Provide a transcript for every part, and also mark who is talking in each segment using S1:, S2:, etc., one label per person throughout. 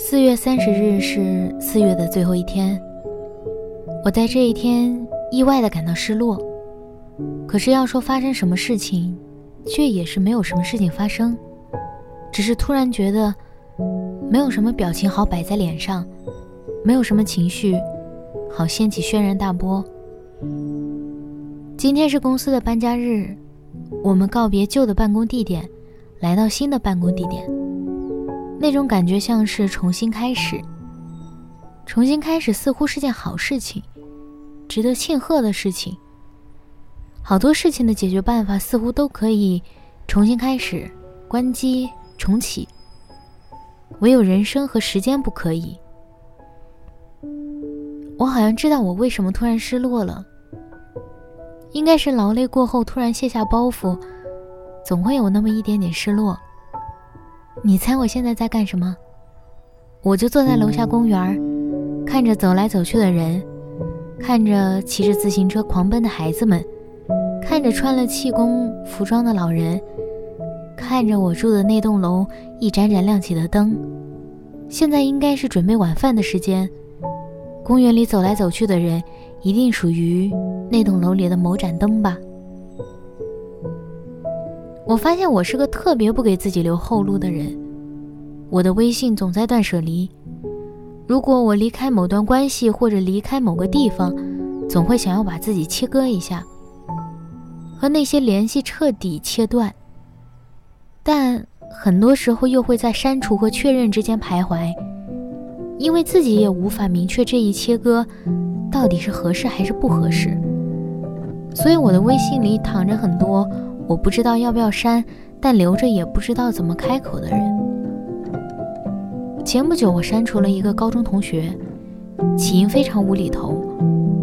S1: 四月三十日是四月的最后一天，我在这一天意外的感到失落。可是要说发生什么事情，却也是没有什么事情发生，只是突然觉得没有什么表情好摆在脸上，没有什么情绪好掀起轩然大波。今天是公司的搬家日，我们告别旧的办公地点，来到新的办公地点。那种感觉像是重新开始，重新开始似乎是件好事情，值得庆贺的事情。好多事情的解决办法似乎都可以重新开始、关机、重启，唯有人生和时间不可以。我好像知道我为什么突然失落了，应该是劳累过后突然卸下包袱，总会有那么一点点失落。你猜我现在在干什么？我就坐在楼下公园，看着走来走去的人，看着骑着自行车狂奔的孩子们，看着穿了气功服装的老人，看着我住的那栋楼一盏盏亮起的灯。现在应该是准备晚饭的时间，公园里走来走去的人，一定属于那栋楼里的某盏灯吧。我发现我是个特别不给自己留后路的人，我的微信总在断舍离。如果我离开某段关系或者离开某个地方，总会想要把自己切割一下，和那些联系彻底切断。但很多时候又会在删除和确认之间徘徊，因为自己也无法明确这一切割到底是合适还是不合适。所以我的微信里躺着很多。我不知道要不要删，但留着也不知道怎么开口的人。前不久我删除了一个高中同学，起因非常无厘头，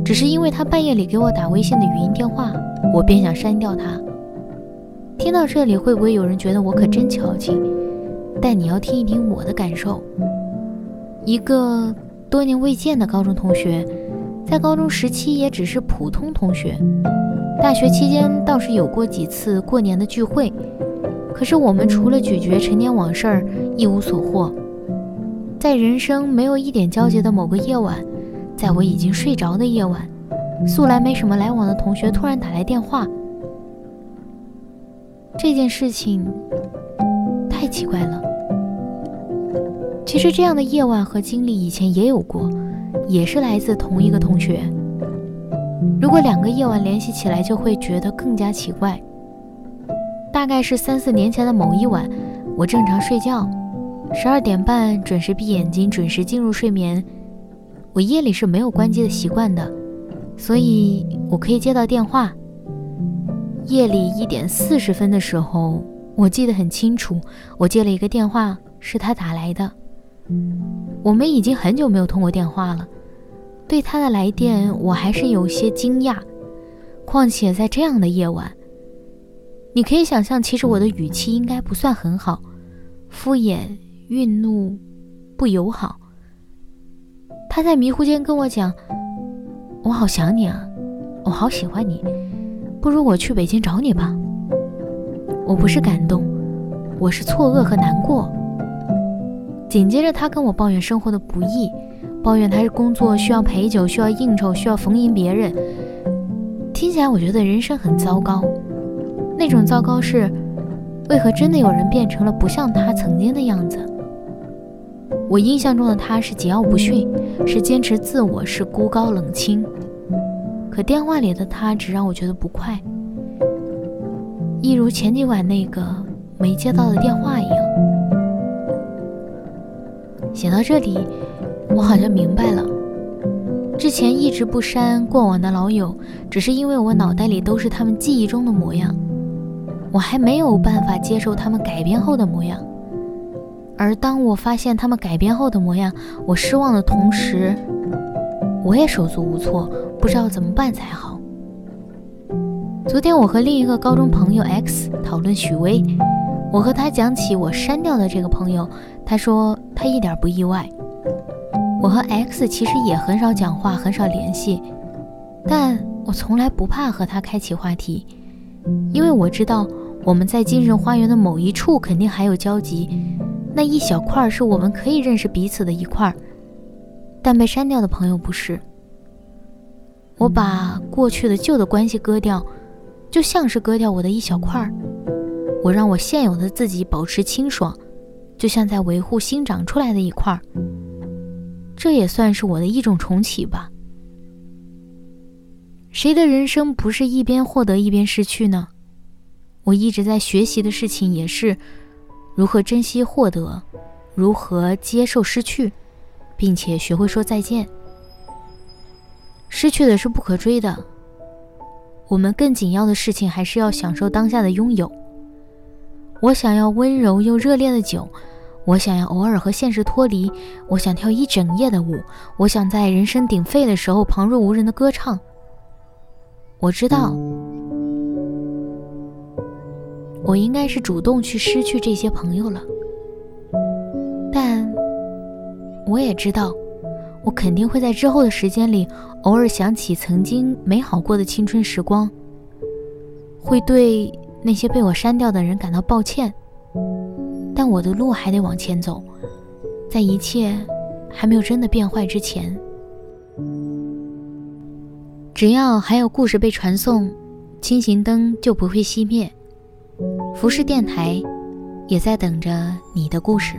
S1: 只是因为他半夜里给我打微信的语音电话，我便想删掉他。听到这里，会不会有人觉得我可真矫情？但你要听一听我的感受。一个多年未见的高中同学，在高中时期也只是普通同学。大学期间倒是有过几次过年的聚会，可是我们除了咀嚼陈年往事，一无所获。在人生没有一点交集的某个夜晚，在我已经睡着的夜晚，素来没什么来往的同学突然打来电话。这件事情太奇怪了。其实这样的夜晚和经历以前也有过，也是来自同一个同学。如果两个夜晚联系起来，就会觉得更加奇怪。大概是三四年前的某一晚，我正常睡觉，十二点半准时闭眼睛，准时进入睡眠。我夜里是没有关机的习惯的，所以我可以接到电话。夜里一点四十分的时候，我记得很清楚，我接了一个电话，是他打来的。我们已经很久没有通过电话了。对他的来电，我还是有些惊讶。况且在这样的夜晚，你可以想象，其实我的语气应该不算很好，敷衍、愠怒、不友好。他在迷糊间跟我讲：“我好想你啊，我好喜欢你，不如我去北京找你吧。”我不是感动，我是错愕和难过。紧接着，他跟我抱怨生活的不易。抱怨他是工作需要陪酒，需要应酬，需要逢迎别人，听起来我觉得人生很糟糕。那种糟糕是，为何真的有人变成了不像他曾经的样子？我印象中的他是桀骜不驯，是坚持自我，是孤高冷清。可电话里的他只让我觉得不快，一如前几晚那个没接到的电话一样。写到这里。我好像明白了，之前一直不删过往的老友，只是因为我脑袋里都是他们记忆中的模样。
S2: 我还没有办法接受他们改变后的模样。而当我发现他们改变后的模样，我失望的同时，我也手足无措，不知道怎么办才好。昨天我和另一个高中朋友 X 讨论许巍，我和他讲起我删掉的这个朋友，他说他一点不意外。我和 X 其实也很少讲话，很少联系，但我从来不怕和他开启话题，因为我知道我们在精神花园的某一处肯定还有交集，那一小块是我们可以认识彼此的一块，但被删掉的朋友不是。我把过去的旧的关系割掉。就像是割掉我的一小块儿，我让我现有的自己保持清爽，就像在维护新长出来的一块儿。这也算是我的一种重启吧。谁的人生不是一边获得一边失去呢？我一直在学习的事情也是如何珍惜获得，如何接受失去，并且学会说再见。失去的是不可追的。我们更紧要的事情还是要享受当下的拥有。我想要温柔又热烈的酒，我想要偶尔和现实脱离，我想跳一整夜的舞，我想在人声鼎沸的时候旁若无人的歌唱。我知道，我应该是主动去失去这些朋友了，但我也知道。我肯定会在之后的时间里，偶尔想起曾经美好过的青春时光，会对那些被我删掉的人感到抱歉。但我的路还得往前走，在一切还没有真的变坏之前，只要还有故事被传送，轻型灯就不会熄灭。服饰电台也在等着你的故事。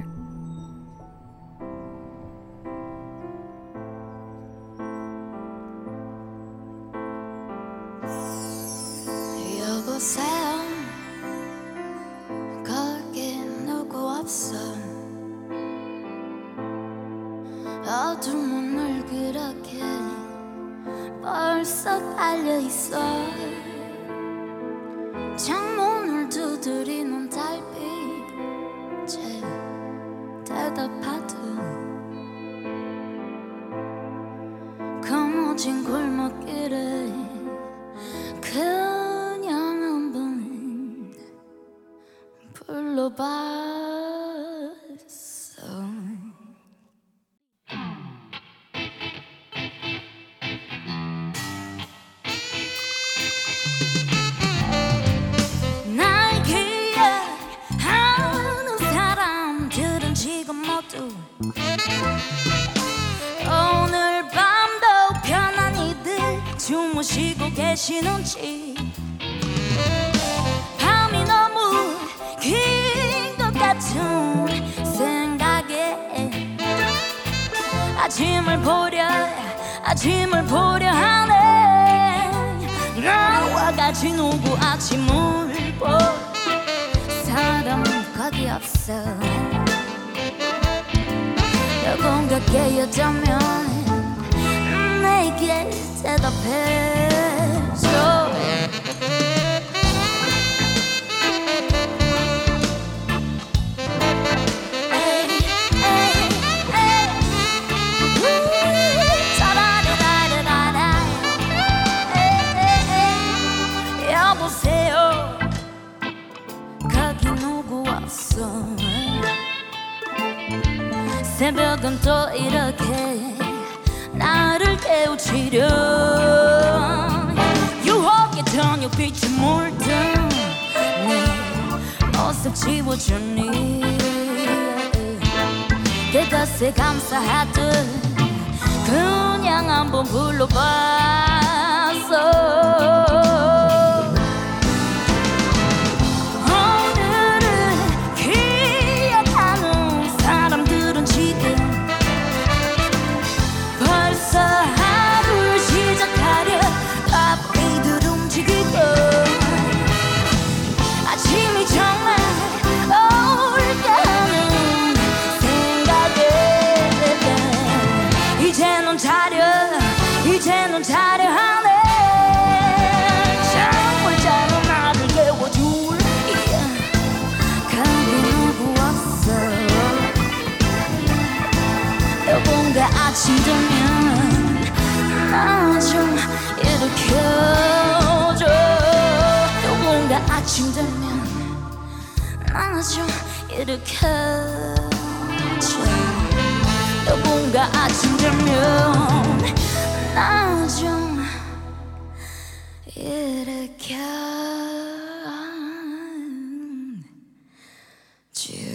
S2: 창문을 두드리는 달빛에 대답하다 계시는지. 밤이 너무 긴 것 같은 생각에 아침을 보려 아침을 보려 하네. 나와 같이 누구 아침을 보 사람은 거기 없어. 누군가 깨어자면 대답해줘 여보세요 거기 누구 왔어 새벽은 또 이렇게 나를 깨우치려 저녁빛이 물든 네 모습 지워주니. 그것에 감사하듯 그냥 한번 불러봤어 힘들면 안아줘 이렇게 줘 누군가 아침 되면 나좀 이렇게 줘